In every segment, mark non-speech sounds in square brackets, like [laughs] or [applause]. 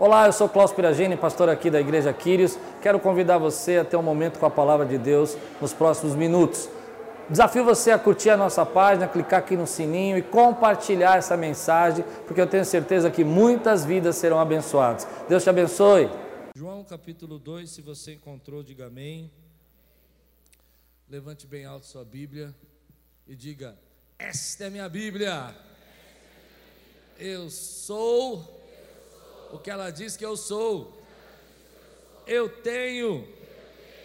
Olá, eu sou Klaus Piragini, pastor aqui da Igreja Quírios. Quero convidar você a ter um momento com a palavra de Deus nos próximos minutos. Desafio você a curtir a nossa página, clicar aqui no sininho e compartilhar essa mensagem, porque eu tenho certeza que muitas vidas serão abençoadas. Deus te abençoe. João capítulo 2, se você encontrou, diga amém. Levante bem alto sua Bíblia e diga: Esta é minha Bíblia. Eu sou o que ela diz que eu sou. Eu tenho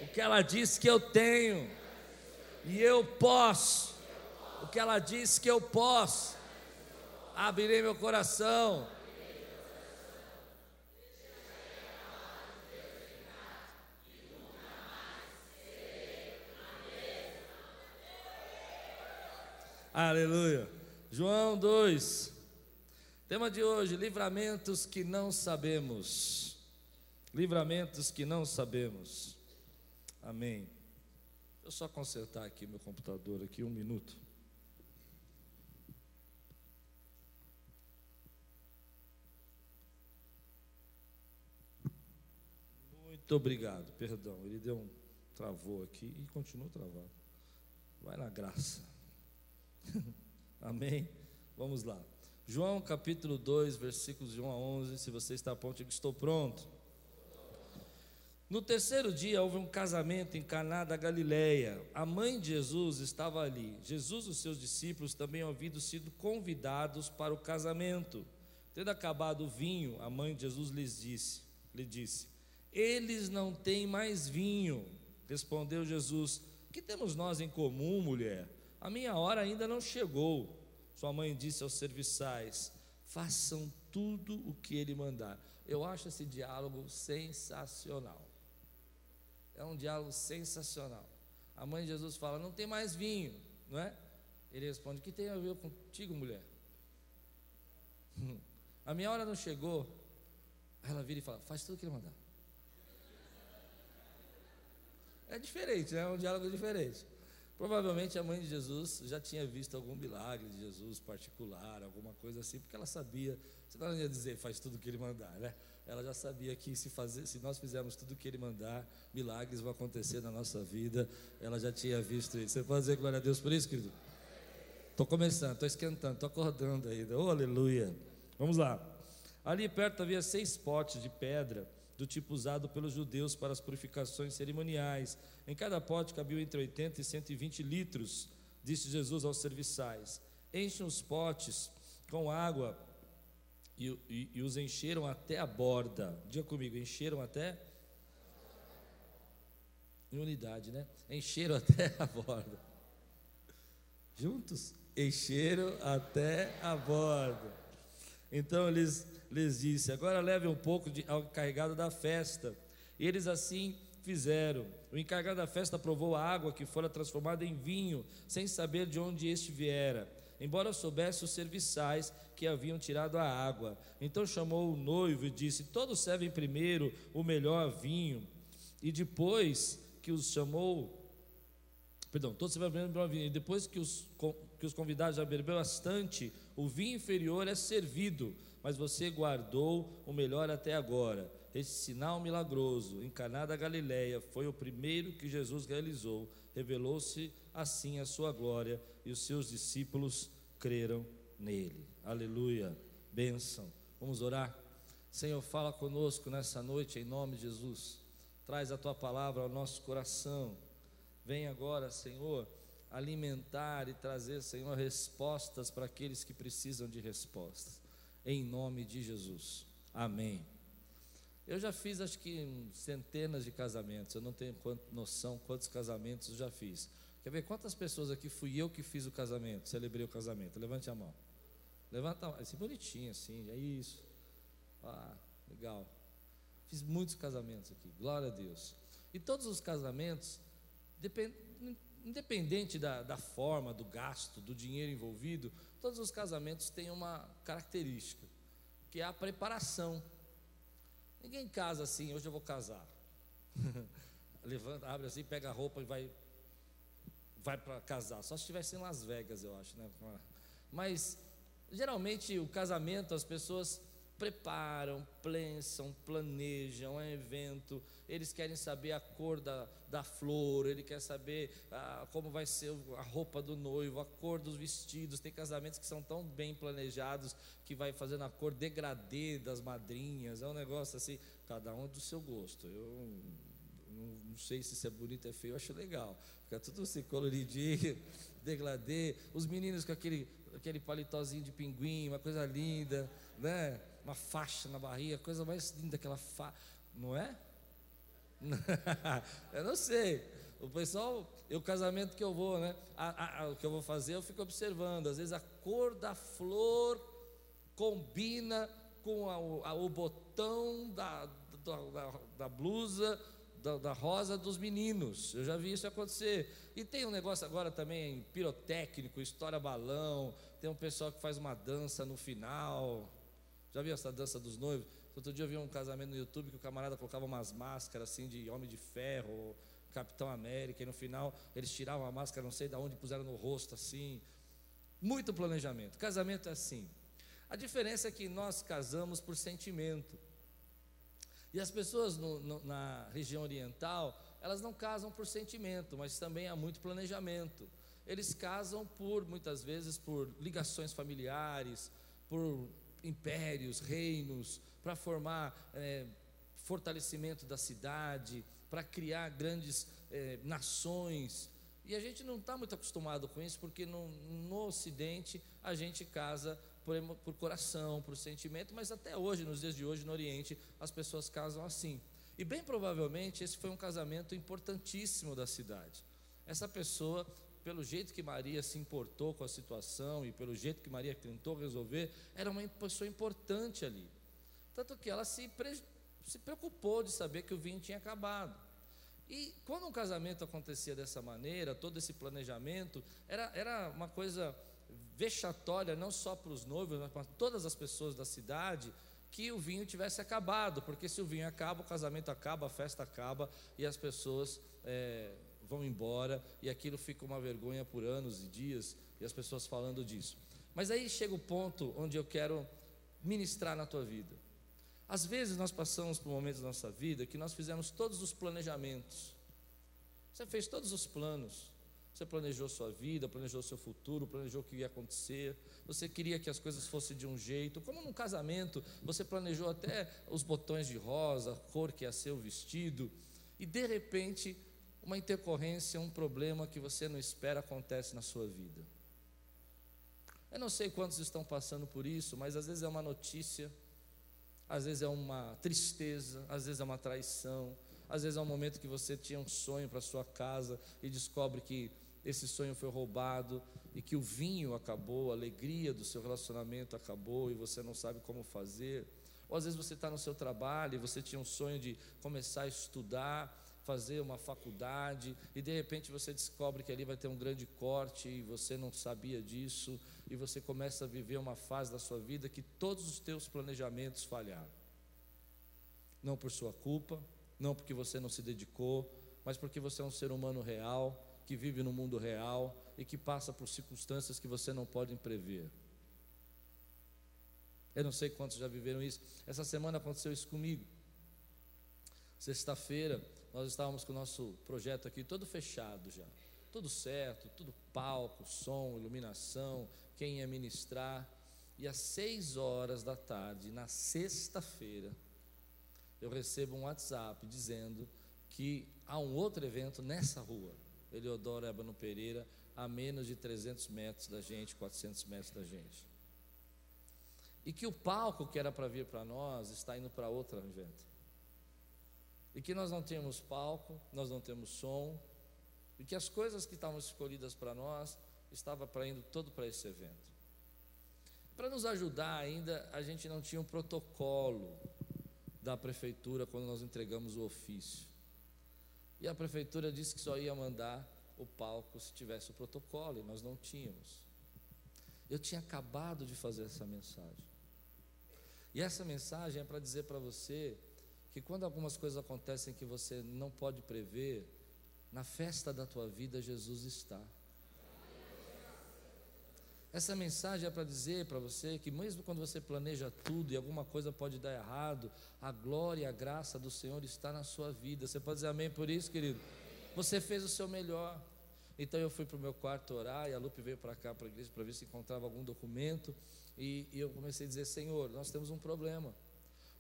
o que ela diz que eu tenho. E eu posso o que ela diz que eu posso. Abrirei meu coração. Aleluia. João 2, Tema de hoje: livramentos que não sabemos. Livramentos que não sabemos. Amém. Deixa eu só consertar aqui meu computador aqui um minuto. Muito obrigado. Perdão, ele deu um travou aqui e continua travado. Vai na graça. [laughs] Amém. Vamos lá. João capítulo 2, versículos de 1 a 11. Se você está ponto, diga, estou pronto. No terceiro dia houve um casamento em Caná da Galileia. A mãe de Jesus estava ali. Jesus e os seus discípulos também haviam sido convidados para o casamento. Tendo acabado o vinho, a mãe de Jesus lhes disse, lhe disse: Eles não têm mais vinho. Respondeu Jesus: Que temos nós em comum, mulher? A minha hora ainda não chegou. Sua mãe disse aos serviçais: façam tudo o que ele mandar. Eu acho esse diálogo sensacional. É um diálogo sensacional. A mãe de Jesus fala: não tem mais vinho, não é? Ele responde: que tem a ver contigo, mulher? [laughs] A minha hora não chegou. Ela vira e fala: faz tudo o que ele mandar. É diferente, né? é um diálogo diferente. Provavelmente a mãe de Jesus já tinha visto algum milagre de Jesus particular, alguma coisa assim, porque ela sabia, senão ela ia dizer, faz tudo o que ele mandar, né? Ela já sabia que se, fazer, se nós fizermos tudo o que ele mandar, milagres vão acontecer na nossa vida. Ela já tinha visto isso. Você pode dizer glória a Deus por isso, querido? Estou começando, estou esquentando, estou acordando ainda. Oh, aleluia. Vamos lá. Ali perto havia seis potes de pedra do tipo usado pelos judeus para as purificações cerimoniais. Em cada pote cabiam entre 80 e 120 litros, disse Jesus aos serviçais. Enchem os potes com água e, e, e os encheram até a borda. Diga comigo, encheram até. Em unidade, né? Encheram até [laughs] a borda. Juntos? Encheram até a borda. Então eles lhes disse: Agora leve um pouco de, ao encarregado da festa. E eles assim fizeram. O encarregado da festa provou a água que fora transformada em vinho, sem saber de onde este viera, embora soubesse os serviçais que haviam tirado a água. Então chamou o noivo e disse: Todos servem primeiro o melhor vinho, e depois que os chamou, perdão, todos servem primeiro o melhor vinho, e depois que os, que os convidados já beberam bastante, o vinho inferior é servido mas você guardou o melhor até agora. Esse sinal milagroso em Caná da Galileia foi o primeiro que Jesus realizou. Revelou-se assim a sua glória e os seus discípulos creram nele. Aleluia. Bênção. Vamos orar. Senhor, fala conosco nessa noite em nome de Jesus. Traz a tua palavra ao nosso coração. Vem agora, Senhor, alimentar e trazer, Senhor, respostas para aqueles que precisam de respostas em nome de Jesus. Amém. Eu já fiz acho que centenas de casamentos, eu não tenho noção quantos casamentos eu já fiz. Quer ver quantas pessoas aqui fui eu que fiz o casamento, celebrei o casamento? Levante a mão. Levanta a mão, assim bonitinho assim, é isso. Ah, legal. Fiz muitos casamentos aqui, glória a Deus. E todos os casamentos, independente da, da forma, do gasto, do dinheiro envolvido, Todos os casamentos têm uma característica, que é a preparação. Ninguém casa assim, hoje eu vou casar. [laughs] Levanta, abre assim, pega a roupa e vai vai para casar. Só se estivesse em Las Vegas, eu acho, né? Mas geralmente o casamento as pessoas preparam, pensam, planejam, é evento, eles querem saber a cor da, da flor, ele quer saber ah, como vai ser a roupa do noivo, a cor dos vestidos. Tem casamentos que são tão bem planejados que vai fazendo a cor degradê das madrinhas, é um negócio assim, cada um é do seu gosto. Eu não, sei se isso é bonito é feio, eu acho legal. Fica tudo assim coloridinho, [laughs] degradê, os meninos com aquele, aquele paletózinho de pinguim, uma coisa linda, né? Uma faixa na barriga, coisa mais linda, aquela faixa, não é? [laughs] eu não sei. O pessoal, o casamento que eu vou, né? A, a, o que eu vou fazer, eu fico observando. Às vezes a cor da flor combina com a, o botão da, da, da blusa da, da, rosa dos meninos. Eu já vi isso acontecer. E tem um negócio agora também pirotécnico, história balão. Tem um pessoal que faz uma dança no final. Já viu essa dança dos noivos? Outro dia eu vi um casamento no YouTube que o camarada colocava umas máscaras assim de Homem de Ferro, Capitão América, e no final eles tiravam a máscara, não sei de onde, puseram no rosto assim. Muito planejamento. Casamento é assim. A diferença é que nós casamos por sentimento. E as pessoas no, no, na região oriental, elas não casam por sentimento, mas também há muito planejamento. Eles casam por, muitas vezes, por ligações familiares, por impérios, reinos, para formar é, fortalecimento da cidade, para criar grandes é, nações. E a gente não está muito acostumado com isso, porque no, no Ocidente a gente casa por, por coração, por sentimento, mas até hoje, nos dias de hoje, no Oriente, as pessoas casam assim. E bem provavelmente esse foi um casamento importantíssimo da cidade. Essa pessoa pelo jeito que Maria se importou com a situação e pelo jeito que Maria tentou resolver, era uma pessoa importante ali. Tanto que ela se, se preocupou de saber que o vinho tinha acabado. E quando um casamento acontecia dessa maneira, todo esse planejamento, era, era uma coisa vexatória, não só para os noivos, mas para todas as pessoas da cidade, que o vinho tivesse acabado, porque se o vinho acaba, o casamento acaba, a festa acaba e as pessoas é, vão embora e aquilo fica uma vergonha por anos e dias e as pessoas falando disso. Mas aí chega o ponto onde eu quero ministrar na tua vida. Às vezes nós passamos por momentos da nossa vida que nós fizemos todos os planejamentos. Você fez todos os planos. Você planejou sua vida, planejou seu futuro, planejou o que ia acontecer. Você queria que as coisas fossem de um jeito. Como num casamento, você planejou até os botões de rosa, a cor que ia ser o vestido. E de repente uma intercorrência, um problema que você não espera acontece na sua vida. Eu não sei quantos estão passando por isso, mas às vezes é uma notícia, às vezes é uma tristeza, às vezes é uma traição, às vezes é um momento que você tinha um sonho para sua casa e descobre que esse sonho foi roubado e que o vinho acabou, a alegria do seu relacionamento acabou e você não sabe como fazer. Ou às vezes você está no seu trabalho e você tinha um sonho de começar a estudar fazer uma faculdade e de repente você descobre que ali vai ter um grande corte e você não sabia disso e você começa a viver uma fase da sua vida que todos os teus planejamentos falharam. Não por sua culpa, não porque você não se dedicou, mas porque você é um ser humano real, que vive no mundo real e que passa por circunstâncias que você não pode prever. Eu não sei quantos já viveram isso. Essa semana aconteceu isso comigo. Sexta-feira, nós estávamos com o nosso projeto aqui todo fechado já. Tudo certo, tudo palco, som, iluminação, quem ia ministrar. E às seis horas da tarde, na sexta-feira, eu recebo um WhatsApp dizendo que há um outro evento nessa rua, Eleodoro Ebano Pereira, a menos de 300 metros da gente, 400 metros da gente. E que o palco que era para vir para nós está indo para outro evento e que nós não temos palco, nós não temos som, e que as coisas que estavam escolhidas para nós estava para indo todo para esse evento. Para nos ajudar ainda, a gente não tinha um protocolo da prefeitura quando nós entregamos o ofício. E a prefeitura disse que só ia mandar o palco se tivesse o protocolo, e nós não tínhamos. Eu tinha acabado de fazer essa mensagem. E essa mensagem é para dizer para você que quando algumas coisas acontecem que você não pode prever, na festa da tua vida Jesus está. Essa mensagem é para dizer para você que, mesmo quando você planeja tudo e alguma coisa pode dar errado, a glória e a graça do Senhor está na sua vida. Você pode dizer amém por isso, querido? Você fez o seu melhor. Então eu fui para o meu quarto orar e a Lupe veio para cá para a igreja para ver se encontrava algum documento. E, e eu comecei a dizer: Senhor, nós temos um problema.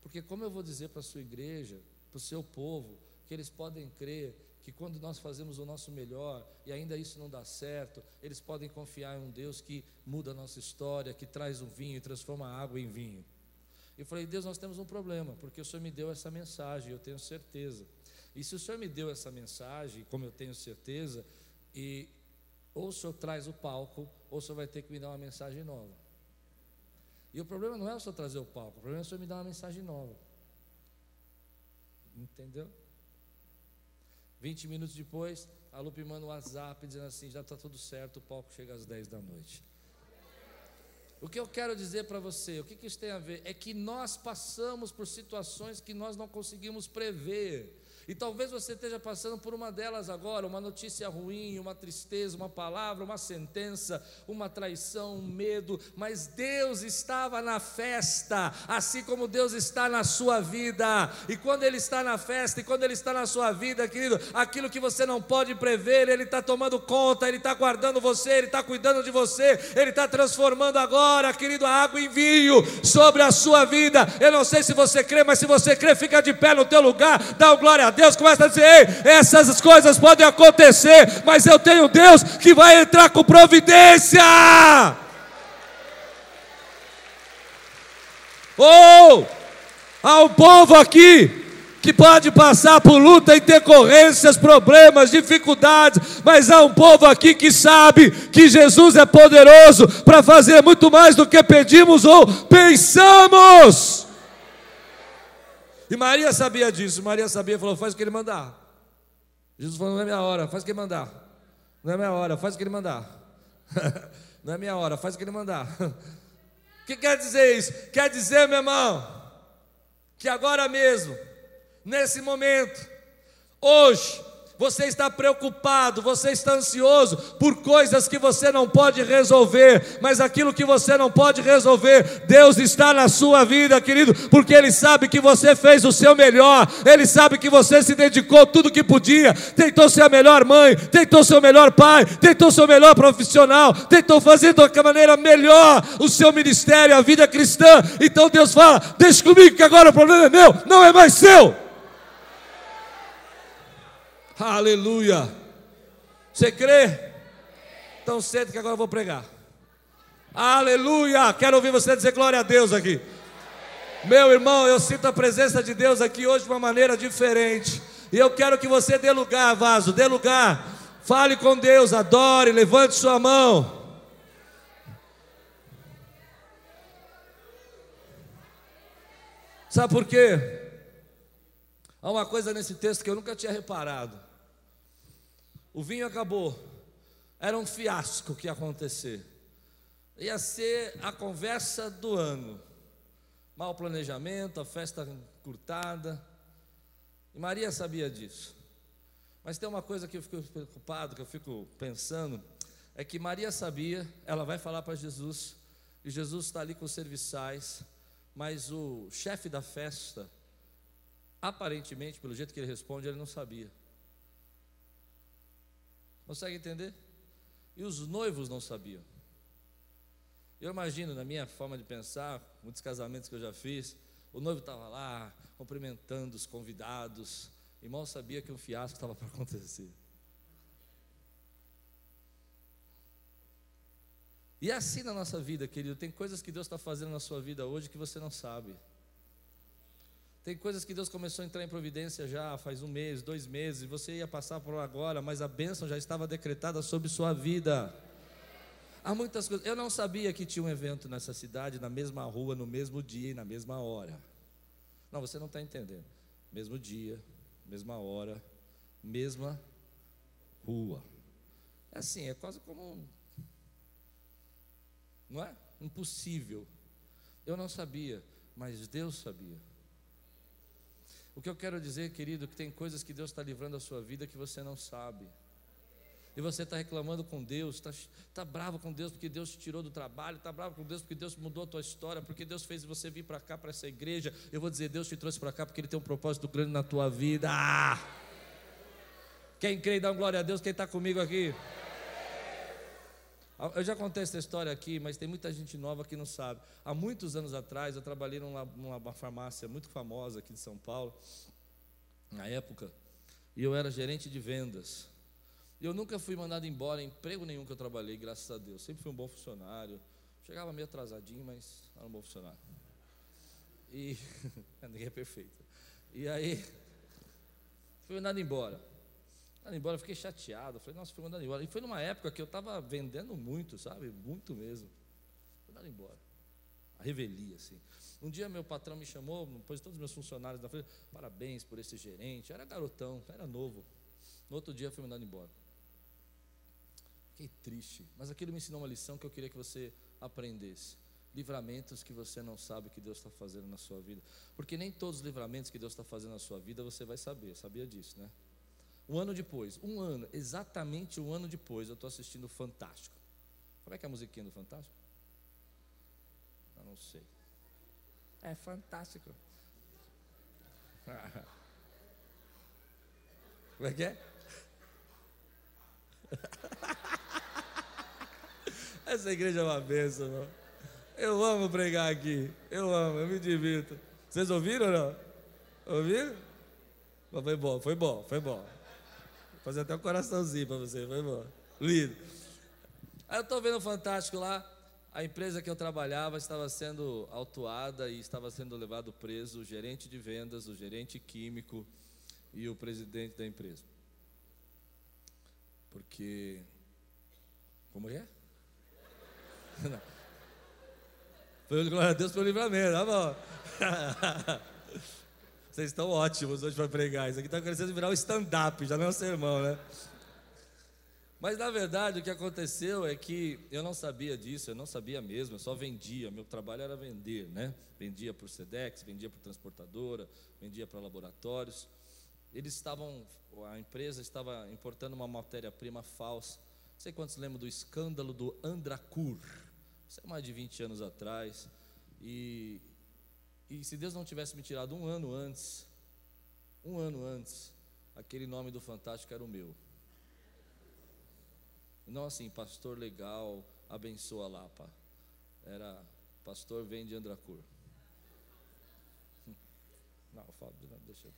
Porque, como eu vou dizer para a sua igreja, para o seu povo, que eles podem crer que quando nós fazemos o nosso melhor e ainda isso não dá certo, eles podem confiar em um Deus que muda a nossa história, que traz um vinho e transforma a água em vinho. Eu falei, Deus, nós temos um problema, porque o Senhor me deu essa mensagem, eu tenho certeza. E se o Senhor me deu essa mensagem, como eu tenho certeza, e ou o Senhor traz o palco, ou o Senhor vai ter que me dar uma mensagem nova. E o problema não é o Senhor trazer o palco, o problema é o Senhor me dar uma mensagem nova. Entendeu? 20 minutos depois, a Lupe manda um WhatsApp dizendo assim: já está tudo certo, o palco chega às 10 da noite. O que eu quero dizer para você, o que, que isso tem a ver? É que nós passamos por situações que nós não conseguimos prever. E talvez você esteja passando por uma delas agora, uma notícia ruim, uma tristeza, uma palavra, uma sentença, uma traição, um medo, mas Deus estava na festa, assim como Deus está na sua vida. E quando Ele está na festa e quando Ele está na sua vida, querido, aquilo que você não pode prever, Ele está tomando conta, Ele está guardando você, Ele está cuidando de você, Ele está transformando agora, querido, a água em vinho sobre a sua vida. Eu não sei se você crê, mas se você crê, fica de pé no teu lugar, dá glória a Deus, começa a dizer: Ei, essas coisas podem acontecer, mas eu tenho Deus que vai entrar com providência. Ou oh, há um povo aqui que pode passar por luta, intercorrências, problemas, dificuldades, mas há um povo aqui que sabe que Jesus é poderoso para fazer muito mais do que pedimos ou pensamos. E Maria sabia disso. Maria sabia, falou: faz o que ele mandar. Jesus falou: não é minha hora, faz o que ele mandar. Não é minha hora, faz o que ele mandar. [laughs] não é minha hora, faz o que ele mandar. O [laughs] que quer dizer isso? Quer dizer, meu irmão, que agora mesmo, nesse momento, hoje, você está preocupado, você está ansioso por coisas que você não pode resolver, mas aquilo que você não pode resolver, Deus está na sua vida, querido, porque Ele sabe que você fez o seu melhor, Ele sabe que você se dedicou tudo que podia, tentou ser a melhor mãe, tentou ser o melhor pai, tentou ser o melhor profissional, tentou fazer da maneira melhor o seu ministério, a vida cristã. Então Deus fala: Deixa comigo que agora o problema é meu, não é mais seu. Aleluia. Você crê? Então sente que agora eu vou pregar. Aleluia. Quero ouvir você dizer glória a Deus aqui. Meu irmão, eu sinto a presença de Deus aqui hoje de uma maneira diferente. E eu quero que você dê lugar, vaso, dê lugar. Fale com Deus, adore, levante sua mão. Sabe por quê? Há uma coisa nesse texto que eu nunca tinha reparado. O vinho acabou. Era um fiasco que ia acontecer. Ia ser a conversa do ano. Mal planejamento, a festa encurtada. E Maria sabia disso. Mas tem uma coisa que eu fico preocupado, que eu fico pensando, é que Maria sabia, ela vai falar para Jesus, e Jesus está ali com os serviçais, mas o chefe da festa, aparentemente, pelo jeito que ele responde, ele não sabia. Consegue entender? E os noivos não sabiam. Eu imagino, na minha forma de pensar, muitos casamentos que eu já fiz, o noivo estava lá, cumprimentando os convidados, e mal sabia que um fiasco estava para acontecer. E é assim na nossa vida, querido, tem coisas que Deus está fazendo na sua vida hoje que você não sabe. Tem coisas que Deus começou a entrar em providência já faz um mês, dois meses, você ia passar por agora, mas a bênção já estava decretada sobre sua vida. Há muitas coisas. Eu não sabia que tinha um evento nessa cidade, na mesma rua, no mesmo dia e na mesma hora. Não, você não está entendendo. Mesmo dia, mesma hora, mesma rua. É assim, é quase como. Não é? Impossível. Eu não sabia, mas Deus sabia. O que eu quero dizer, querido, que tem coisas que Deus está livrando a sua vida que você não sabe. e você está reclamando com Deus, está tá bravo com Deus porque Deus te tirou do trabalho, está bravo com Deus porque Deus mudou a tua história, porque Deus fez você vir para cá, para essa igreja. Eu vou dizer, Deus te trouxe para cá porque Ele tem um propósito grande na tua vida. Quem crê dá glória a Deus, quem está comigo aqui? Eu já contei essa história aqui, mas tem muita gente nova que não sabe. Há muitos anos atrás, eu trabalhei numa, numa farmácia muito famosa aqui de São Paulo, na época, e eu era gerente de vendas. Eu nunca fui mandado embora em emprego nenhum que eu trabalhei, graças a Deus. Sempre fui um bom funcionário. Chegava meio atrasadinho, mas era um bom funcionário. E [laughs] ninguém é perfeito. E aí fui mandado embora. Mandado embora, fiquei chateado. Falei, nossa, fui mandado embora. E foi numa época que eu estava vendendo muito, sabe? Muito mesmo. Fui mandado embora. A revelia, assim. Um dia meu patrão me chamou, depois todos os meus funcionários da frente, parabéns por esse gerente. Eu era garotão, era novo. No outro dia fui mandado embora. Fiquei triste, mas aquilo me ensinou uma lição que eu queria que você aprendesse. Livramentos que você não sabe que Deus está fazendo na sua vida. Porque nem todos os livramentos que Deus está fazendo na sua vida você vai saber. Sabia disso, né? Um ano depois, um ano, exatamente um ano depois, eu estou assistindo Fantástico. Como é que é a musiquinha do Fantástico? Eu não sei. É fantástico. [laughs] Como é que é? [laughs] Essa igreja é uma bênção, irmão. Eu amo pregar aqui. Eu amo, eu me divirto. Vocês ouviram ou não? Ouviram? Foi bom, foi bom, foi bom. Fazer até um coraçãozinho para você, foi bom. Lindo. Aí eu estou vendo o Fantástico lá. A empresa que eu trabalhava estava sendo autuada e estava sendo levado preso o gerente de vendas, o gerente químico e o presidente da empresa. Porque. Como é? Não. Foi glória a Deus pelo livramento, tá bom? [laughs] Vocês estão ótimos hoje para pregar. Isso aqui está começando virar um stand-up, já não é um sermão, né? Mas na verdade o que aconteceu é que eu não sabia disso, eu não sabia mesmo, eu só vendia. Meu trabalho era vender, né? Vendia o Sedex, vendia para transportadora, vendia para laboratórios. Eles estavam, a empresa estava importando uma matéria-prima falsa. Não sei quantos lembram do escândalo do Andracur. Isso é mais de 20 anos atrás. E, e se Deus não tivesse me tirado um ano antes, um ano antes, aquele nome do Fantástico era o meu. Não assim, pastor legal, abençoa Lapa. Era pastor vem de Andracur. [laughs] Não, eu falo, deixa eu.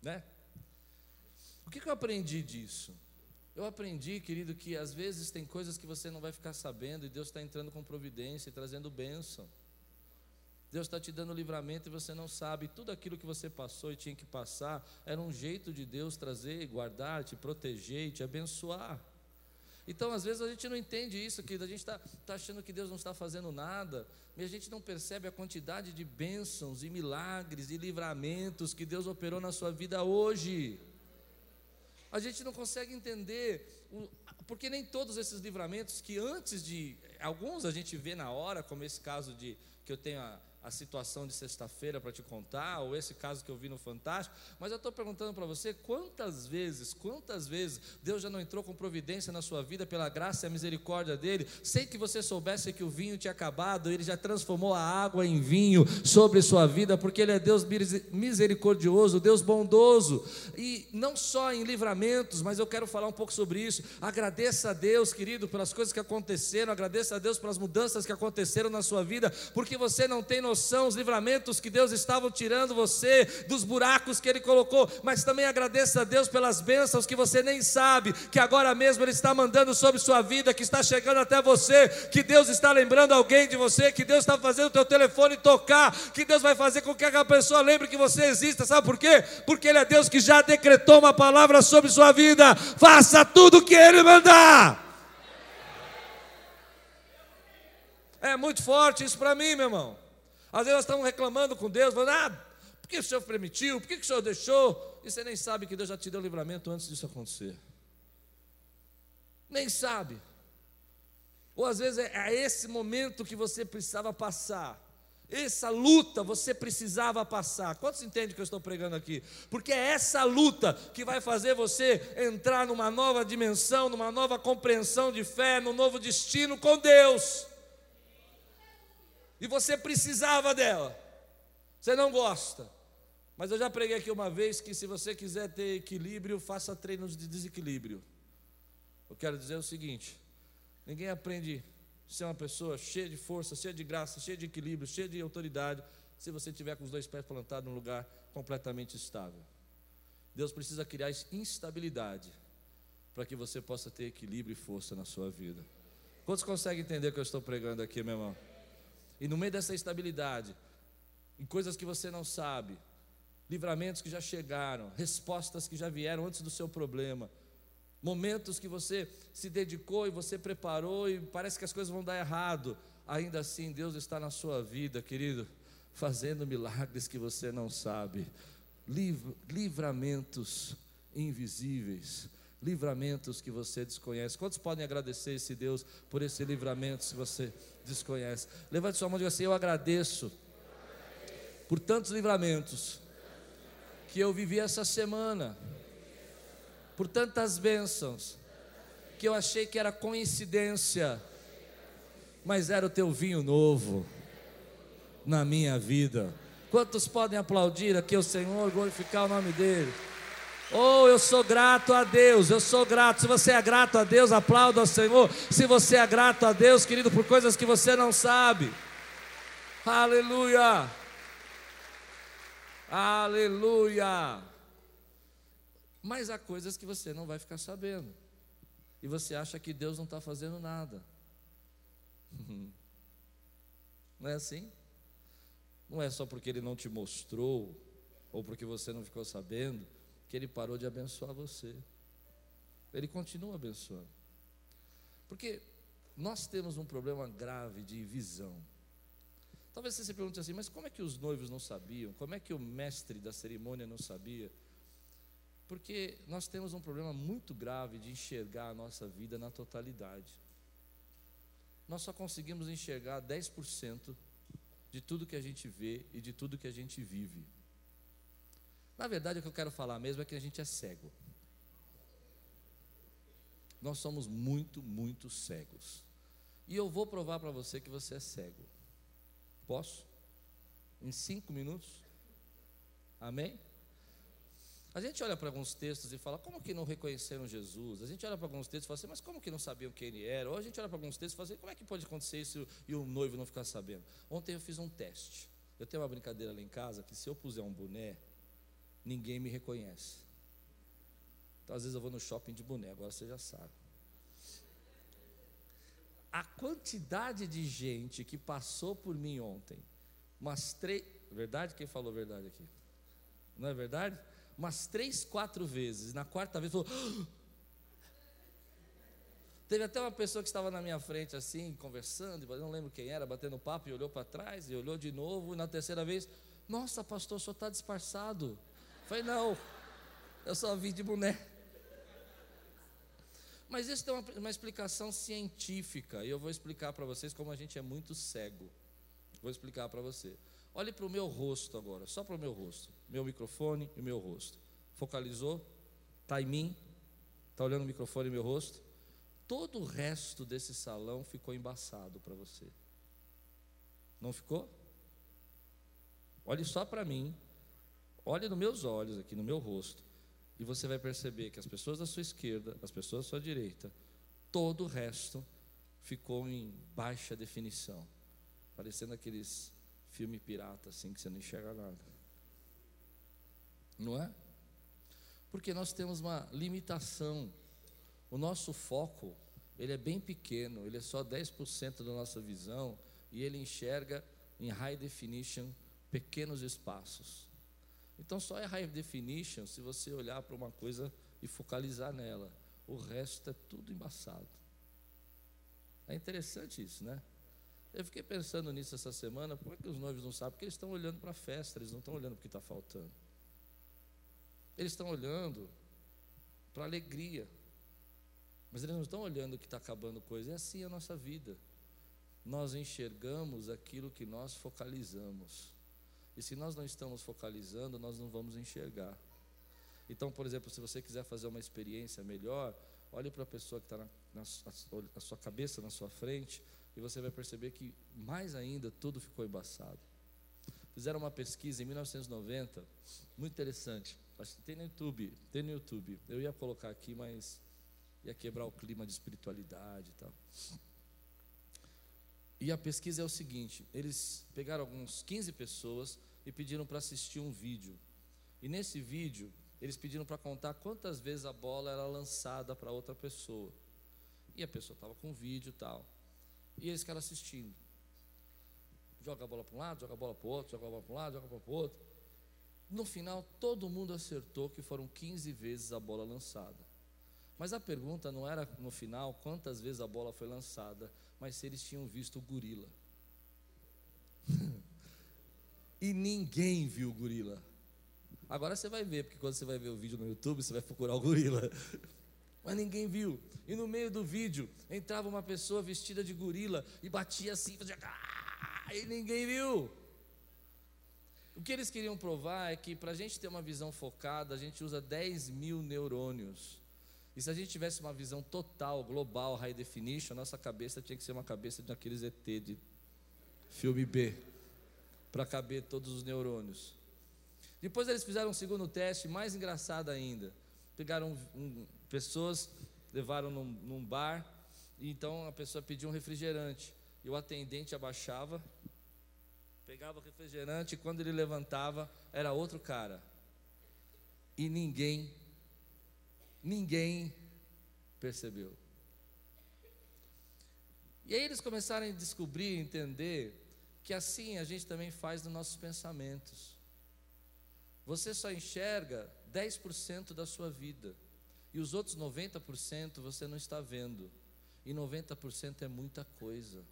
Né? O que, que eu aprendi disso? Eu aprendi, querido, que às vezes tem coisas que você não vai ficar sabendo e Deus está entrando com providência e trazendo bênção. Deus está te dando livramento e você não sabe. Tudo aquilo que você passou e tinha que passar era um jeito de Deus trazer, guardar, te proteger e te abençoar. Então, às vezes, a gente não entende isso, querido. A gente está tá achando que Deus não está fazendo nada, mas a gente não percebe a quantidade de bênçãos e milagres e livramentos que Deus operou na sua vida hoje. A gente não consegue entender, porque nem todos esses livramentos que antes de. Alguns a gente vê na hora, como esse caso de que eu tenho a, a situação de sexta-feira para te contar, ou esse caso que eu vi no Fantástico, mas eu estou perguntando para você quantas vezes, quantas vezes Deus já não entrou com providência na sua vida pela graça e a misericórdia dele, sem que você soubesse que o vinho tinha acabado, ele já transformou a água em vinho sobre sua vida, porque ele é Deus misericordioso, Deus bondoso, e não só em livramentos, mas eu quero falar um pouco sobre isso. Agradeça a Deus, querido, pelas coisas que aconteceram, agradeça a Deus pelas mudanças que aconteceram na sua vida, porque você não tem noção os livramentos que Deus estava tirando você dos buracos que Ele colocou, mas também agradeça a Deus pelas bênçãos que você nem sabe, que agora mesmo Ele está mandando sobre sua vida, que está chegando até você, que Deus está lembrando alguém de você, que Deus está fazendo o teu telefone tocar, que Deus vai fazer com que aquela pessoa lembre que você exista, sabe por quê? Porque Ele é Deus que já decretou uma palavra sobre sua vida, faça tudo o que Ele mandar. É muito forte isso para mim, meu irmão. Às vezes nós estamos reclamando com Deus, falando, ah, por que o Senhor permitiu? Por que o Senhor deixou? E você nem sabe que Deus já te deu livramento antes disso acontecer. Nem sabe. Ou às vezes é, é esse momento que você precisava passar. Essa luta você precisava passar. Quantos entendem que eu estou pregando aqui? Porque é essa luta que vai fazer você entrar numa nova dimensão, numa nova compreensão de fé, num novo destino com Deus. E você precisava dela. Você não gosta. Mas eu já preguei aqui uma vez que se você quiser ter equilíbrio, faça treinos de desequilíbrio. Eu quero dizer o seguinte: ninguém aprende a ser uma pessoa cheia de força, cheia de graça, cheia de equilíbrio, cheia de autoridade, se você tiver com os dois pés plantados num lugar completamente estável. Deus precisa criar instabilidade para que você possa ter equilíbrio e força na sua vida. Quantos conseguem entender o que eu estou pregando aqui, meu irmão? E no meio dessa instabilidade, em coisas que você não sabe, livramentos que já chegaram, respostas que já vieram antes do seu problema, momentos que você se dedicou e você preparou e parece que as coisas vão dar errado. Ainda assim, Deus está na sua vida, querido, fazendo milagres que você não sabe, livramentos invisíveis, livramentos que você desconhece. Quantos podem agradecer esse Deus por esse livramento se você desconhece? Levante sua mão e diga assim: Eu agradeço por tantos livramentos que eu vivi essa semana, por tantas bênçãos, que eu achei que era coincidência, mas era o teu vinho novo na minha vida. Quantos podem aplaudir aqui o Senhor, glorificar o nome dEle? Oh, eu sou grato a Deus, eu sou grato. Se você é grato a Deus, aplauda ao Senhor. Se você é grato a Deus, querido, por coisas que você não sabe. Aleluia. Aleluia! Mas há coisas que você não vai ficar sabendo. E você acha que Deus não está fazendo nada. [laughs] Não é assim? Não é só porque Ele não te mostrou, ou porque você não ficou sabendo, que Ele parou de abençoar você. Ele continua abençoando. Porque nós temos um problema grave de visão. Talvez você se pergunte assim, mas como é que os noivos não sabiam? Como é que o mestre da cerimônia não sabia? Porque nós temos um problema muito grave de enxergar a nossa vida na totalidade. Nós só conseguimos enxergar 10% de tudo que a gente vê e de tudo que a gente vive. Na verdade, o que eu quero falar mesmo é que a gente é cego. Nós somos muito, muito cegos. E eu vou provar para você que você é cego. Posso? Em cinco minutos? Amém? A gente olha para alguns textos e fala, como que não reconheceram Jesus? A gente olha para alguns textos e fala assim, mas como que não sabiam quem ele era? Ou a gente olha para alguns textos e fala assim, como é que pode acontecer isso e o noivo não ficar sabendo? Ontem eu fiz um teste. Eu tenho uma brincadeira lá em casa que se eu puser um boné, ninguém me reconhece. Então às vezes eu vou no shopping de boné, agora você já sabe a quantidade de gente que passou por mim ontem, umas três. Verdade? Quem falou verdade aqui? Não é verdade? Umas três, quatro vezes. Na quarta vez falou. Ah! Teve até uma pessoa que estava na minha frente assim, conversando, não lembro quem era, batendo papo e olhou para trás e olhou de novo, e na terceira vez, nossa pastor, senhor está disfarçado. Falei, não, eu só vim de boné. Mas isso tem uma, uma explicação científica, e eu vou explicar para vocês como a gente é muito cego. Vou explicar para você. Olhe para o meu rosto agora, só para o meu rosto. Meu microfone e meu rosto. Focalizou? Está em mim? Está olhando o microfone e meu rosto? Todo o resto desse salão ficou embaçado para você. Não ficou? Olhe só para mim. Olhe nos meus olhos aqui, no meu rosto. E você vai perceber que as pessoas da sua esquerda, as pessoas da sua direita, todo o resto ficou em baixa definição, parecendo aqueles filme pirata assim que você não enxerga nada. Não é? Porque nós temos uma limitação. O nosso foco, ele é bem pequeno, ele é só 10% da nossa visão e ele enxerga em high definition pequenos espaços. Então só é high definition se você olhar para uma coisa e focalizar nela. O resto é tudo embaçado. É interessante isso, né? Eu fiquei pensando nisso essa semana, por que os noivos não sabem? Porque eles estão olhando para a festa, eles não estão olhando para o que está faltando. Eles estão olhando para a alegria. Mas eles não estão olhando o que está acabando coisa. É assim a nossa vida. nós enxergamos aquilo que nós focalizamos. E se nós não estamos focalizando, nós não vamos enxergar. Então, por exemplo, se você quiser fazer uma experiência melhor, olhe para a pessoa que está na, na, na sua cabeça, na sua frente, e você vai perceber que mais ainda tudo ficou embaçado. Fizeram uma pesquisa em 1990, muito interessante. Acho que tem no YouTube, tem no YouTube. Eu ia colocar aqui, mas ia quebrar o clima de espiritualidade e tal. E a pesquisa é o seguinte: eles pegaram alguns 15 pessoas e pediram para assistir um vídeo. E nesse vídeo, eles pediram para contar quantas vezes a bola era lançada para outra pessoa. E a pessoa estava com o vídeo e tal. E eles ficaram assistindo. Joga a bola para um lado, joga a bola para o outro, joga a bola para um lado, joga a bola para o outro. No final, todo mundo acertou que foram 15 vezes a bola lançada. Mas a pergunta não era no final quantas vezes a bola foi lançada, mas se eles tinham visto o gorila. [laughs] e ninguém viu o gorila. Agora você vai ver, porque quando você vai ver o vídeo no YouTube, você vai procurar o gorila. [laughs] Mas ninguém viu. E no meio do vídeo entrava uma pessoa vestida de gorila e batia assim, fazia. Ah", e ninguém viu. O que eles queriam provar é que para a gente ter uma visão focada, a gente usa 10 mil neurônios. E se a gente tivesse uma visão total, global, high definition, a nossa cabeça tinha que ser uma cabeça daqueles ET de filme B, para caber todos os neurônios. Depois eles fizeram um segundo teste, mais engraçado ainda. Pegaram um, pessoas, levaram num, num bar, e então a pessoa pediu um refrigerante. E o atendente abaixava, pegava o refrigerante, e quando ele levantava, era outro cara. E ninguém, ninguém percebeu. E aí eles começaram a descobrir, entender, que assim a gente também faz nos nossos pensamentos. Você só enxerga 10% da sua vida. E os outros 90% você não está vendo. E 90% é muita coisa.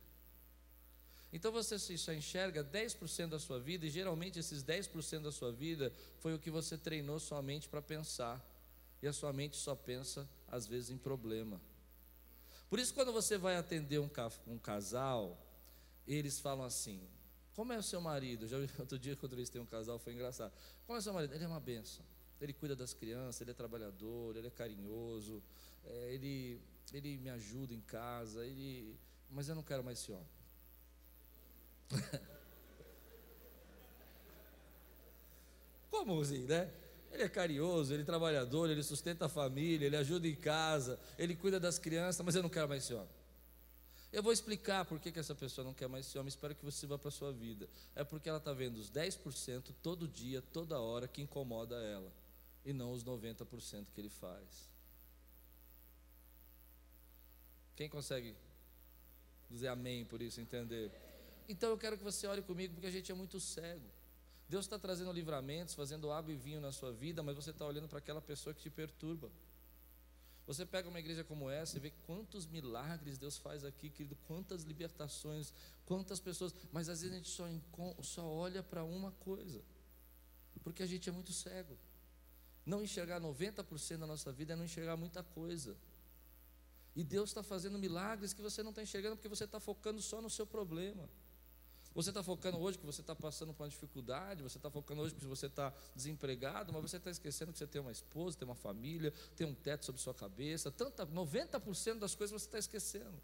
Então você só enxerga 10% da sua vida, e geralmente esses 10% da sua vida foi o que você treinou sua mente para pensar. E a sua mente só pensa, às vezes, em problema. Por isso, quando você vai atender um, um casal, eles falam assim: como é o seu marido? Já [laughs] outro dia quando eles têm um casal, foi engraçado. Como é o seu marido? Ele é uma benção. Ele cuida das crianças, ele é trabalhador, ele é carinhoso, é, ele, ele me ajuda em casa, ele, mas eu não quero mais esse homem. [laughs] Como assim, né? Ele é carinhoso, ele é trabalhador, ele sustenta a família, ele ajuda em casa, ele cuida das crianças, mas eu não quero mais esse homem. Eu vou explicar por que, que essa pessoa não quer mais esse homem, espero que você vá para a sua vida. É porque ela está vendo os 10% todo dia, toda hora que incomoda ela, e não os 90% que ele faz. Quem consegue dizer amém por isso, entender? Então eu quero que você ore comigo, porque a gente é muito cego. Deus está trazendo livramentos, fazendo água e vinho na sua vida, mas você está olhando para aquela pessoa que te perturba. Você pega uma igreja como essa e vê quantos milagres Deus faz aqui, querido, quantas libertações, quantas pessoas, mas às vezes a gente só, só olha para uma coisa, porque a gente é muito cego. Não enxergar 90% da nossa vida é não enxergar muita coisa. E Deus está fazendo milagres que você não está enxergando porque você está focando só no seu problema. Você está focando hoje que você está passando por uma dificuldade, você está focando hoje que você está desempregado, mas você está esquecendo que você tem uma esposa, tem uma família, tem um teto sobre sua cabeça, tanta, 90% das coisas você está esquecendo.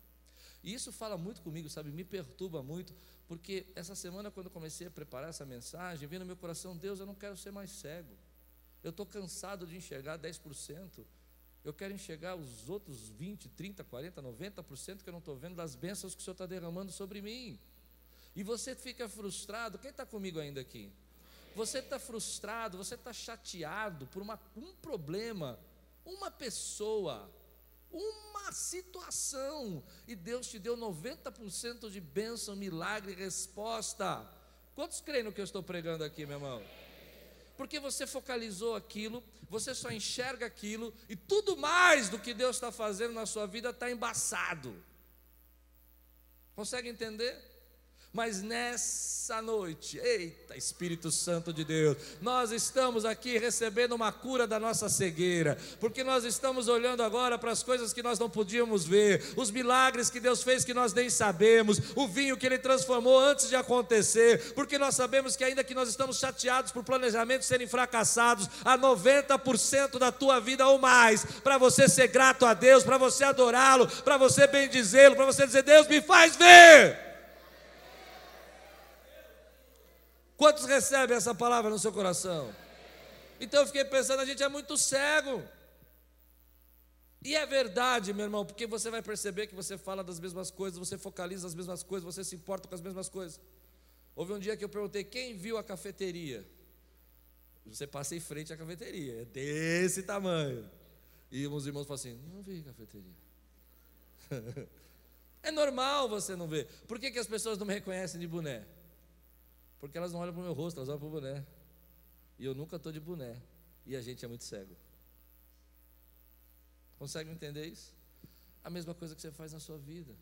E isso fala muito comigo, sabe? Me perturba muito, porque essa semana, quando eu comecei a preparar essa mensagem, veio no meu coração: Deus, eu não quero ser mais cego. Eu estou cansado de enxergar 10%. Eu quero enxergar os outros 20, 30, 40, 90% que eu não estou vendo das bênçãos que o Senhor está derramando sobre mim. E você fica frustrado. Quem está comigo ainda aqui? Você está frustrado, você está chateado por uma, um problema, uma pessoa, uma situação, e Deus te deu 90% de bênção, milagre, resposta. Quantos creem no que eu estou pregando aqui, meu irmão? Porque você focalizou aquilo, você só enxerga aquilo, e tudo mais do que Deus está fazendo na sua vida está embaçado. Consegue entender? Mas nessa noite, eita Espírito Santo de Deus, nós estamos aqui recebendo uma cura da nossa cegueira, porque nós estamos olhando agora para as coisas que nós não podíamos ver, os milagres que Deus fez que nós nem sabemos, o vinho que Ele transformou antes de acontecer, porque nós sabemos que ainda que nós estamos chateados por planejamentos serem fracassados, há 90% da tua vida ou mais, para você ser grato a Deus, para você adorá-lo, para você bendizê-lo, para você dizer: Deus me faz ver. Quantos recebem essa palavra no seu coração? Então eu fiquei pensando, a gente é muito cego. E é verdade, meu irmão, porque você vai perceber que você fala das mesmas coisas, você focaliza as mesmas coisas, você se importa com as mesmas coisas. Houve um dia que eu perguntei: quem viu a cafeteria? Você passa em frente à cafeteria, é desse tamanho. E uns irmãos falam assim: não vi cafeteria. [laughs] é normal você não ver. Por que, que as pessoas não me reconhecem de boné? Porque elas não olham para o meu rosto, elas olham para o boné. E eu nunca estou de boné. E a gente é muito cego. Consegue entender isso? A mesma coisa que você faz na sua vida.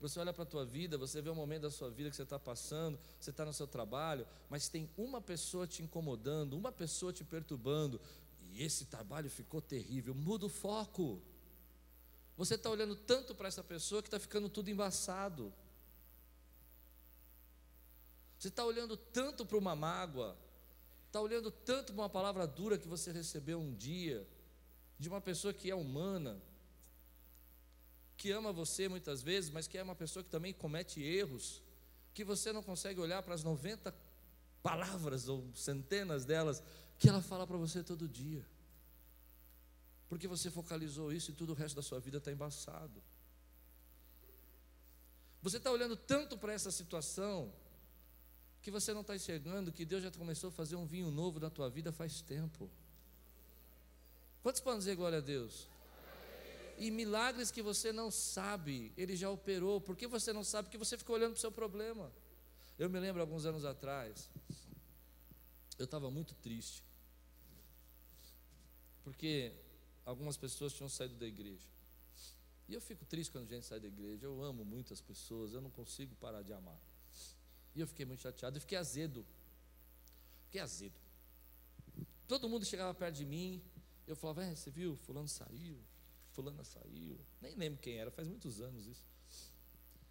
Você olha para a tua vida, você vê um momento da sua vida que você está passando, você está no seu trabalho, mas tem uma pessoa te incomodando, uma pessoa te perturbando, e esse trabalho ficou terrível. Muda o foco. Você está olhando tanto para essa pessoa que está ficando tudo embaçado. Você está olhando tanto para uma mágoa, está olhando tanto para uma palavra dura que você recebeu um dia, de uma pessoa que é humana, que ama você muitas vezes, mas que é uma pessoa que também comete erros, que você não consegue olhar para as 90 palavras ou centenas delas que ela fala para você todo dia. Porque você focalizou isso e tudo o resto da sua vida está embaçado. Você está olhando tanto para essa situação que você não está enxergando que Deus já começou a fazer um vinho novo na tua vida faz tempo. Quantos podem dizer glória a Deus? E milagres que você não sabe, Ele já operou. Por que você não sabe? Porque você ficou olhando para o seu problema. Eu me lembro alguns anos atrás, eu estava muito triste, porque algumas pessoas tinham saído da igreja. E eu fico triste quando a gente sai da igreja. Eu amo muitas pessoas, eu não consigo parar de amar. E eu fiquei muito chateado, eu fiquei azedo. Fiquei azedo. Todo mundo chegava perto de mim, eu falava, é, você viu, fulano saiu, fulana saiu. Nem lembro quem era, faz muitos anos isso.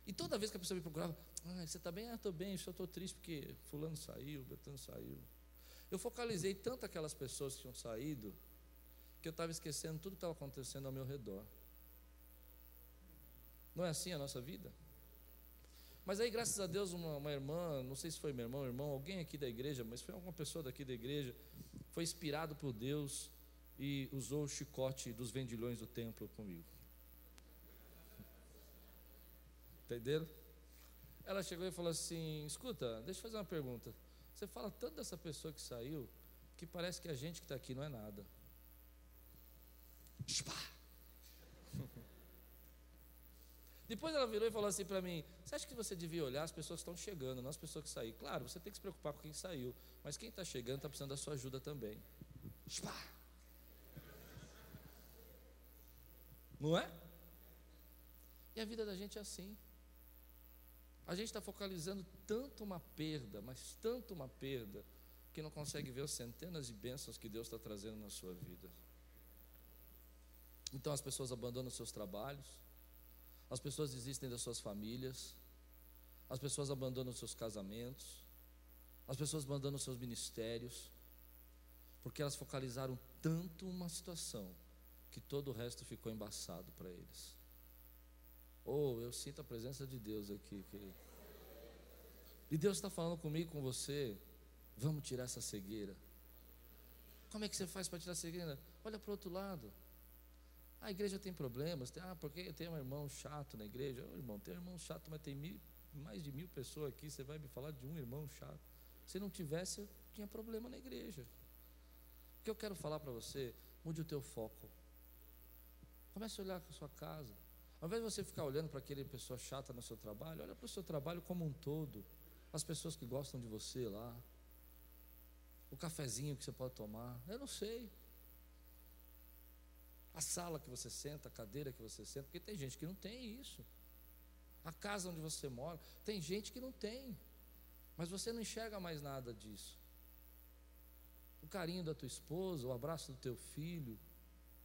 E toda vez que a pessoa me procurava, ah, você está bem? Ah, estou bem, eu estou triste porque fulano saiu, Betano saiu. Eu focalizei tanto aquelas pessoas que tinham saído, que eu estava esquecendo tudo que estava acontecendo ao meu redor. Não é assim a nossa vida? Mas aí, graças a Deus, uma, uma irmã, não sei se foi meu irmão, irmão, alguém aqui da igreja, mas foi alguma pessoa daqui da igreja, foi inspirado por Deus e usou o chicote dos vendilhões do templo comigo. Entenderam? Ela chegou e falou assim: Escuta, deixa eu fazer uma pergunta. Você fala tanto dessa pessoa que saiu que parece que a gente que está aqui não é nada. Spá! Depois ela virou e falou assim para mim: Você acha que você devia olhar as pessoas que estão chegando, não as pessoas que saíram? Claro, você tem que se preocupar com quem saiu, mas quem está chegando está precisando da sua ajuda também. Não é? E a vida da gente é assim. A gente está focalizando tanto uma perda, mas tanto uma perda, que não consegue ver as centenas de bênçãos que Deus está trazendo na sua vida. Então as pessoas abandonam seus trabalhos, as pessoas desistem das suas famílias, as pessoas abandonam seus casamentos, as pessoas abandonam seus ministérios, porque elas focalizaram tanto uma situação que todo o resto ficou embaçado para eles. Oh, eu sinto a presença de Deus aqui, querido. E Deus está falando comigo, com você. Vamos tirar essa cegueira. Como é que você faz para tirar a cegueira? Olha para o outro lado. A igreja tem problemas. Tem, ah, porque tem um irmão chato na igreja. Oh, irmão, tem um irmão chato, mas tem mil, mais de mil pessoas aqui. Você vai me falar de um irmão chato. Se não tivesse, eu tinha problema na igreja. O que eu quero falar para você, mude o teu foco. Comece a olhar para a sua casa. Ao invés de você ficar olhando para aquele pessoa chata no seu trabalho, olha para o seu trabalho como um todo. As pessoas que gostam de você lá. O cafezinho que você pode tomar. Eu não sei a sala que você senta, a cadeira que você senta, porque tem gente que não tem isso. a casa onde você mora. Tem gente que não tem, mas você não enxerga mais nada disso. O carinho da tua esposa, o abraço do teu filho,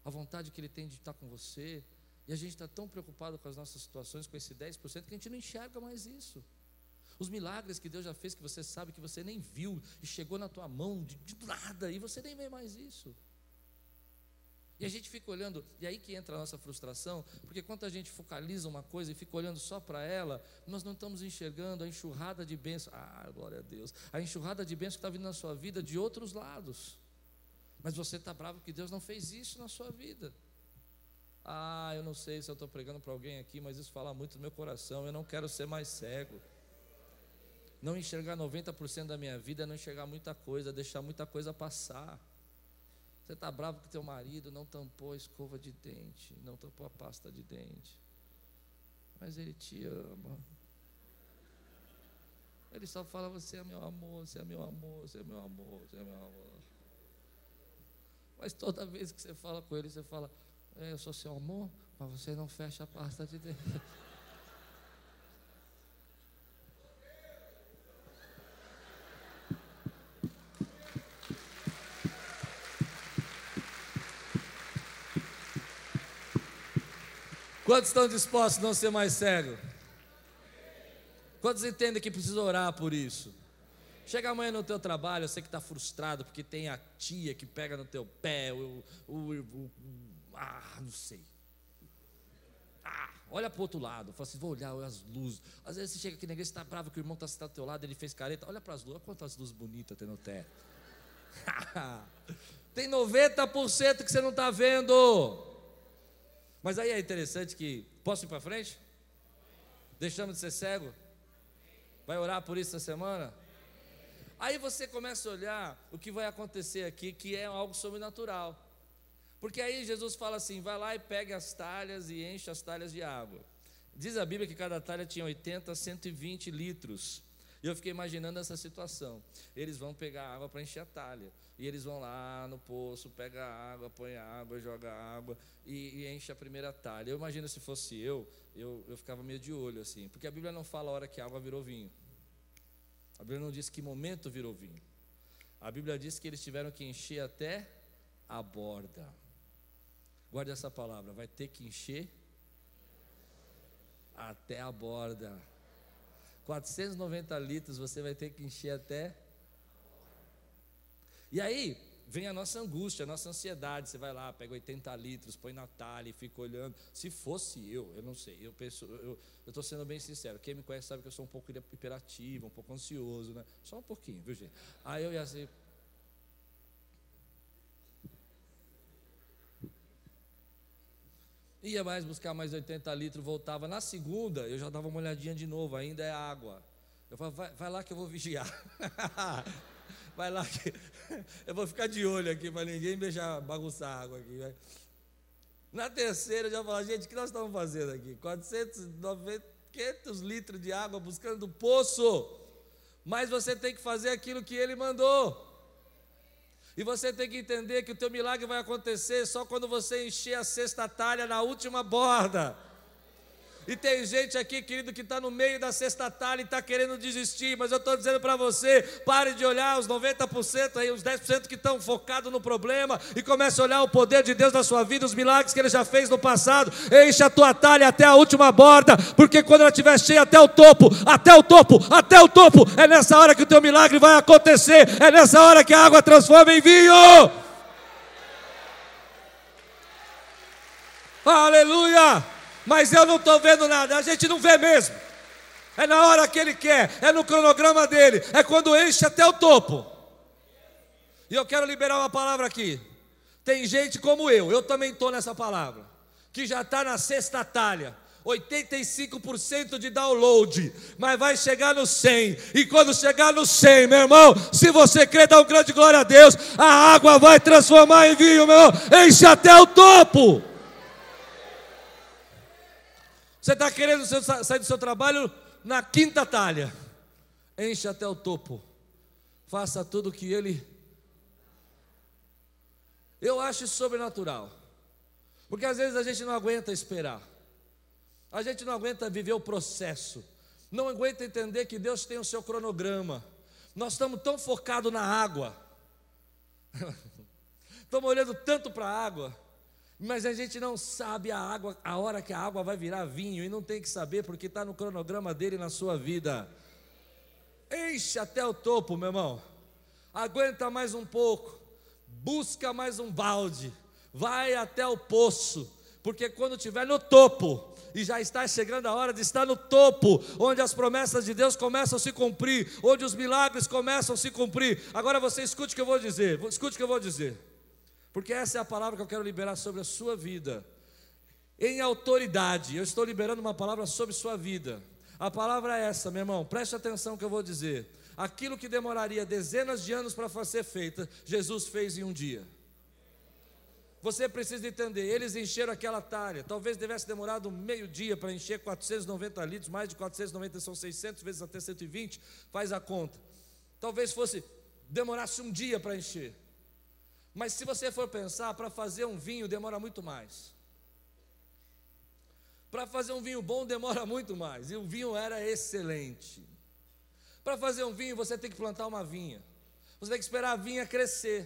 a vontade que ele tem de estar com você. E a gente está tão preocupado com as nossas situações, com esse 10%, que a gente não enxerga mais isso. Os milagres que Deus já fez, que você sabe que você nem viu, e chegou na tua mão de, de nada, e você nem vê mais isso. E a gente fica olhando, e aí que entra a nossa frustração, porque quando a gente focaliza uma coisa e fica olhando só para ela, nós não estamos enxergando a enxurrada de bênçãos. Ah, glória a Deus. A enxurrada de bênçãos que está vindo na sua vida de outros lados. Mas você está bravo que Deus não fez isso na sua vida. Ah, eu não sei se eu estou pregando para alguém aqui, mas isso fala muito no meu coração. Eu não quero ser mais cego. Não enxergar 90% da minha vida é não enxergar muita coisa, deixar muita coisa passar. Você está bravo que teu marido não tampou a escova de dente, não tampou a pasta de dente. Mas ele te ama. Ele só fala: Você é meu amor, você é meu amor, você é meu amor, você é meu amor. Mas toda vez que você fala com ele, você fala: é, Eu sou seu amor, mas você não fecha a pasta de dente. [laughs] Quantos estão dispostos a não ser mais cego? Quantos entendem que precisa orar por isso? Chega amanhã no teu trabalho, eu sei que está frustrado porque tem a tia que pega no teu pé, o, o, o ah, não sei. Ah, olha para o outro lado, fala assim, vou olhar, olha as luzes. Às vezes você chega aqui na igreja, está bravo que o irmão está sentado do teu lado, ele fez careta, olha para as luzes, olha quantas luzes bonitas tem no teto. [laughs] tem 90% que você não está vendo. Mas aí é interessante que. Posso ir para frente? Deixamos de ser cego? Vai orar por isso essa semana? Aí você começa a olhar o que vai acontecer aqui, que é algo sobrenatural. Porque aí Jesus fala assim: vai lá e pegue as talhas e enche as talhas de água. Diz a Bíblia que cada talha tinha 80 a 120 litros. E eu fiquei imaginando essa situação. Eles vão pegar água para encher a talha. E eles vão lá no poço, pega água, põe água, joga água e, e, enche a primeira talha. Eu imagino se fosse eu, eu, eu ficava meio de olho assim. Porque a Bíblia não fala a hora que a água virou vinho. A Bíblia não diz que momento virou vinho. A Bíblia diz que eles tiveram que encher até a borda. Guarde essa palavra, vai ter que encher até a borda. 490 litros você vai ter que encher até. E aí vem a nossa angústia, a nossa ansiedade. Você vai lá, pega 80 litros, põe na talha e fica olhando. Se fosse eu, eu não sei, eu penso, eu estou sendo bem sincero. Quem me conhece sabe que eu sou um pouco hiperativo, um pouco ansioso, né? Só um pouquinho, viu gente? Aí eu ia assim. Ia mais buscar mais 80 litros, voltava. Na segunda, eu já dava uma olhadinha de novo, ainda é água. Eu falava, vai, vai lá que eu vou vigiar. [laughs] vai lá que [laughs] eu vou ficar de olho aqui para ninguém beijar, bagunçar a água aqui. Na terceira, eu já falava, gente, o que nós estamos fazendo aqui? 490, 500 litros de água buscando do poço. Mas você tem que fazer aquilo que ele mandou. E você tem que entender que o teu milagre vai acontecer só quando você encher a sexta talha na última borda. E tem gente aqui, querido, que está no meio da sexta talha e está querendo desistir, mas eu estou dizendo para você: pare de olhar os 90% aí, os 10% que estão focados no problema e comece a olhar o poder de Deus na sua vida, os milagres que Ele já fez no passado. Enche a tua talha até a última borda, porque quando ela estiver cheia até o topo, até o topo, até o topo, é nessa hora que o teu milagre vai acontecer, é nessa hora que a água transforma em vinho. Aleluia! Mas eu não estou vendo nada. A gente não vê mesmo. É na hora que ele quer, é no cronograma dele, é quando enche até o topo. E eu quero liberar uma palavra aqui. Tem gente como eu, eu também estou nessa palavra, que já está na sexta talha. 85% de download, mas vai chegar no 100. E quando chegar no 100, meu irmão, se você crer, dá um grande glória a Deus, a água vai transformar em vinho, meu irmão, enche até o topo. Você está querendo sair do seu trabalho na quinta talha. Enche até o topo. Faça tudo que ele. Eu acho isso sobrenatural. Porque às vezes a gente não aguenta esperar. A gente não aguenta viver o processo, não aguenta entender que Deus tem o seu cronograma. Nós estamos tão focados na água, [laughs] estamos olhando tanto para a água, mas a gente não sabe a água, a hora que a água vai virar vinho, e não tem que saber porque está no cronograma dele na sua vida. Enche até o topo, meu irmão. Aguenta mais um pouco. Busca mais um balde. Vai até o poço. Porque quando estiver no topo, e já está chegando a hora de estar no topo, onde as promessas de Deus começam a se cumprir, onde os milagres começam a se cumprir. Agora você escute o que eu vou dizer, escute o que eu vou dizer, porque essa é a palavra que eu quero liberar sobre a sua vida. Em autoridade, eu estou liberando uma palavra sobre sua vida. A palavra é essa, meu irmão, preste atenção que eu vou dizer. Aquilo que demoraria dezenas de anos para ser feito, Jesus fez em um dia. Você precisa entender, eles encheram aquela talha, talvez tivesse demorado meio dia para encher 490 litros, mais de 490 são 600 vezes até 120, faz a conta. Talvez fosse, demorasse um dia para encher. Mas se você for pensar, para fazer um vinho demora muito mais. Para fazer um vinho bom demora [laughs] muito mais, e o vinho era excelente. Para fazer um vinho, você tem que plantar uma vinha. Você tem que esperar a vinha crescer.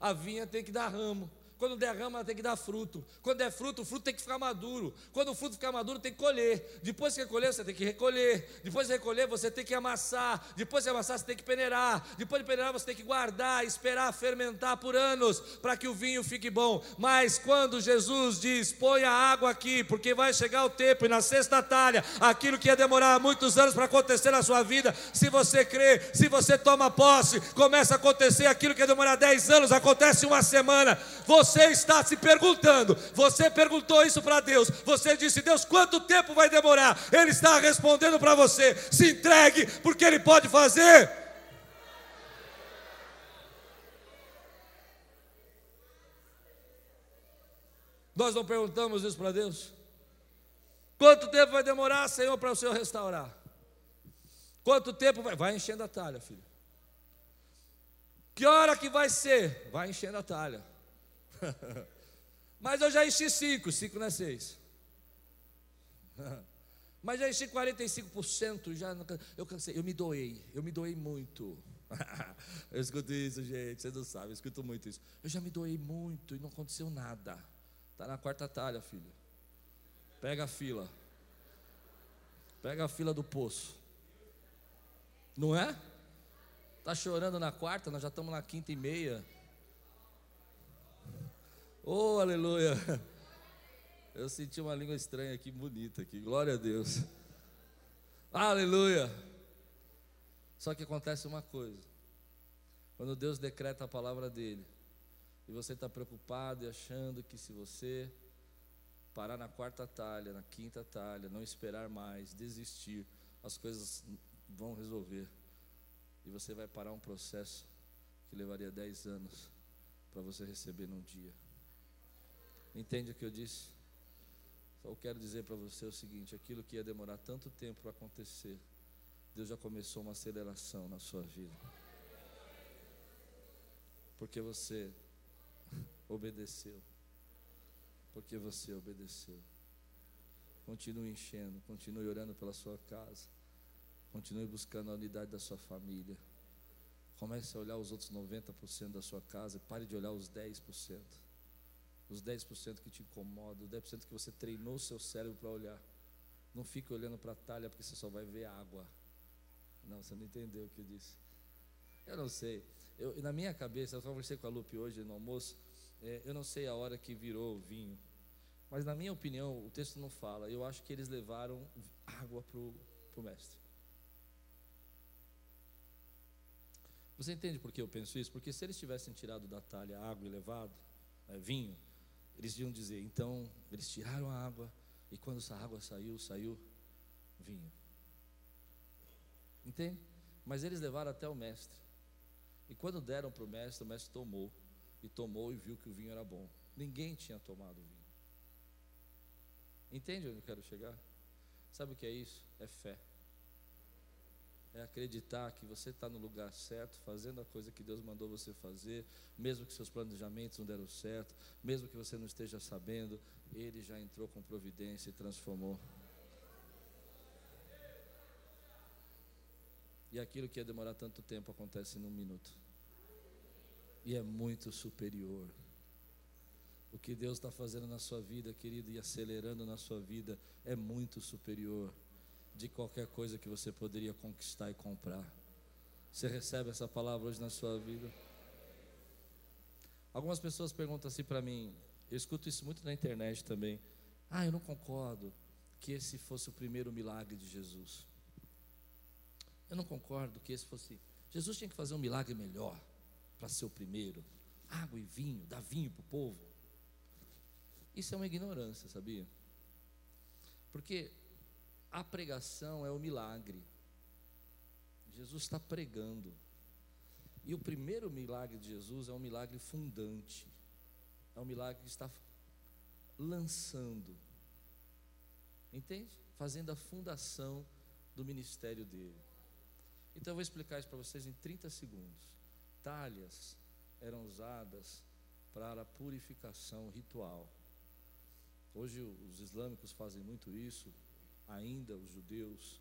A vinha tem que dar ramo. Quando der rama, tem que dar fruto. Quando der fruto, o fruto tem que ficar maduro. Quando o fruto ficar maduro, tem que colher. Depois que colher, você tem que recolher. Depois de recolher, você tem que amassar. Depois de amassar, você tem que peneirar. Depois de peneirar, você tem que guardar, esperar fermentar por anos para que o vinho fique bom. Mas quando Jesus diz: põe a água aqui, porque vai chegar o tempo, e na sexta talha, aquilo que ia demorar muitos anos para acontecer na sua vida, se você crê, se você toma posse, começa a acontecer aquilo que ia demorar 10 anos, acontece uma semana. Você você está se perguntando, você perguntou isso para Deus, você disse: Deus, quanto tempo vai demorar? Ele está respondendo para você: se entregue, porque Ele pode fazer. Nós não perguntamos isso para Deus? Quanto tempo vai demorar, Senhor, para o Senhor restaurar? Quanto tempo vai? Vai enchendo a talha, filho. Que hora que vai ser? Vai enchendo a talha. [laughs] Mas eu já enchi cinco, cinco não é seis. [laughs] Mas já enchi 45%, já eu cansei, eu me doei, eu me doei muito. [laughs] eu escuto isso, gente, você não sabe, eu escuto muito isso. Eu já me doei muito e não aconteceu nada. Está na quarta talha, filho. Pega a fila. Pega a fila do poço. Não é? Está chorando na quarta, nós já estamos na quinta e meia. Oh, aleluia. Eu senti uma língua estranha aqui, bonita aqui. Glória a Deus. Aleluia. Só que acontece uma coisa. Quando Deus decreta a palavra dele, e você está preocupado e achando que se você parar na quarta talha, na quinta talha, não esperar mais, desistir, as coisas vão resolver. E você vai parar um processo que levaria dez anos para você receber num dia. Entende o que eu disse? Só quero dizer para você o seguinte: aquilo que ia demorar tanto tempo para acontecer, Deus já começou uma aceleração na sua vida. Porque você [laughs] obedeceu. Porque você obedeceu. Continue enchendo, continue orando pela sua casa. Continue buscando a unidade da sua família. Comece a olhar os outros 90% da sua casa. Pare de olhar os 10% os 10% que te incomodam, os 10% que você treinou o seu cérebro para olhar. Não fique olhando para a talha porque você só vai ver água. Não, você não entendeu o que eu disse. Eu não sei. Eu, na minha cabeça, eu conversei com a Lupe hoje no almoço. É, eu não sei a hora que virou o vinho. Mas na minha opinião, o texto não fala. Eu acho que eles levaram água para o mestre. Você entende por que eu penso isso? Porque se eles tivessem tirado da talha água e levado é, vinho, eles iam dizer, então, eles tiraram a água, e quando essa água saiu, saiu vinho. Entende? Mas eles levaram até o mestre. E quando deram para o mestre, o mestre tomou. E tomou e viu que o vinho era bom. Ninguém tinha tomado o vinho. Entende onde eu quero chegar? Sabe o que é isso? É fé é acreditar que você está no lugar certo, fazendo a coisa que Deus mandou você fazer, mesmo que seus planejamentos não deram certo, mesmo que você não esteja sabendo, Ele já entrou com providência e transformou. E aquilo que ia demorar tanto tempo acontece em um minuto. E é muito superior. O que Deus está fazendo na sua vida, querido, e acelerando na sua vida, é muito superior de qualquer coisa que você poderia conquistar e comprar. Você recebe essa palavra hoje na sua vida? Algumas pessoas perguntam assim para mim, eu escuto isso muito na internet também. Ah, eu não concordo que esse fosse o primeiro milagre de Jesus. Eu não concordo que esse fosse. Jesus tinha que fazer um milagre melhor para ser o primeiro. Água e vinho, dar vinho para o povo. Isso é uma ignorância, sabia? Porque a pregação é o milagre. Jesus está pregando. E o primeiro milagre de Jesus é um milagre fundante. É um milagre que está lançando. Entende? Fazendo a fundação do ministério dele. Então eu vou explicar isso para vocês em 30 segundos. Talhas eram usadas para a purificação ritual. Hoje os islâmicos fazem muito isso, ainda os judeus,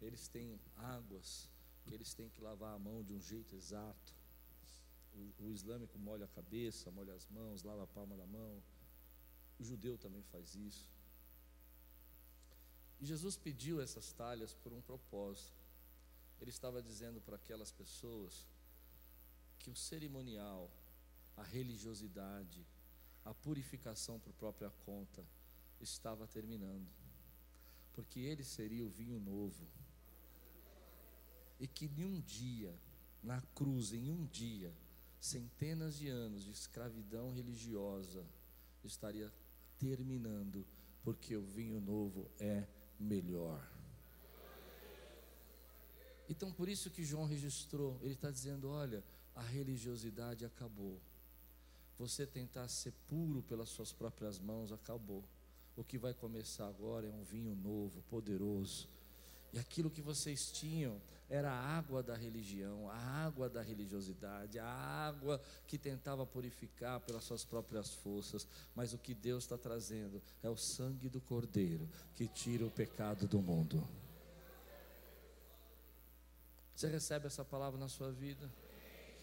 eles têm águas que eles têm que lavar a mão de um jeito exato. O, o islâmico molha a cabeça, molha as mãos, lava a palma da mão. O judeu também faz isso. E Jesus pediu essas talhas por um propósito. Ele estava dizendo para aquelas pessoas que o cerimonial, a religiosidade, a purificação por própria conta estava terminando, porque ele seria o vinho novo, e que em um dia, na cruz, em um dia, centenas de anos de escravidão religiosa estaria terminando, porque o vinho novo é melhor. Então, por isso que João registrou, ele está dizendo: olha, a religiosidade acabou. Você tentar ser puro pelas suas próprias mãos acabou. O que vai começar agora é um vinho novo, poderoso. E aquilo que vocês tinham era a água da religião, a água da religiosidade, a água que tentava purificar pelas suas próprias forças. Mas o que Deus está trazendo é o sangue do Cordeiro que tira o pecado do mundo. Você recebe essa palavra na sua vida?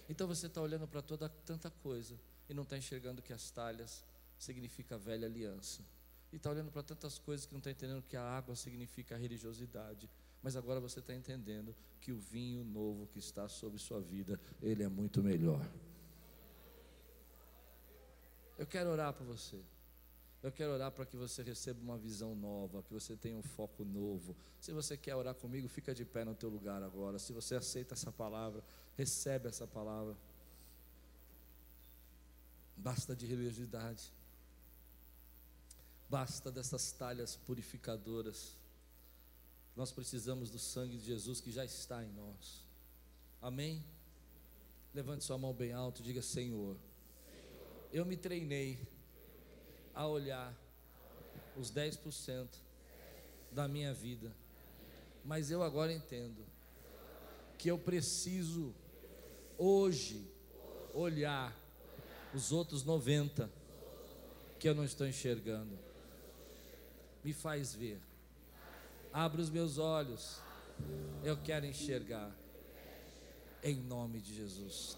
Então você está olhando para toda tanta coisa e não está enxergando que as talhas significa velha aliança. E está olhando para tantas coisas que não está entendendo que a água significa a religiosidade. Mas agora você está entendendo que o vinho novo que está sobre sua vida, ele é muito melhor. Eu quero orar para você. Eu quero orar para que você receba uma visão nova, que você tenha um foco novo. Se você quer orar comigo, fica de pé no teu lugar agora. Se você aceita essa palavra, recebe essa palavra. Basta de religiosidade. Basta dessas talhas purificadoras. Nós precisamos do sangue de Jesus que já está em nós. Amém? Levante sua mão bem alto e diga: Senhor, eu me treinei a olhar os 10% da minha vida. Mas eu agora entendo que eu preciso hoje olhar os outros 90 que eu não estou enxergando. Me faz ver. Abre os meus olhos. Eu quero enxergar. Em nome de Jesus.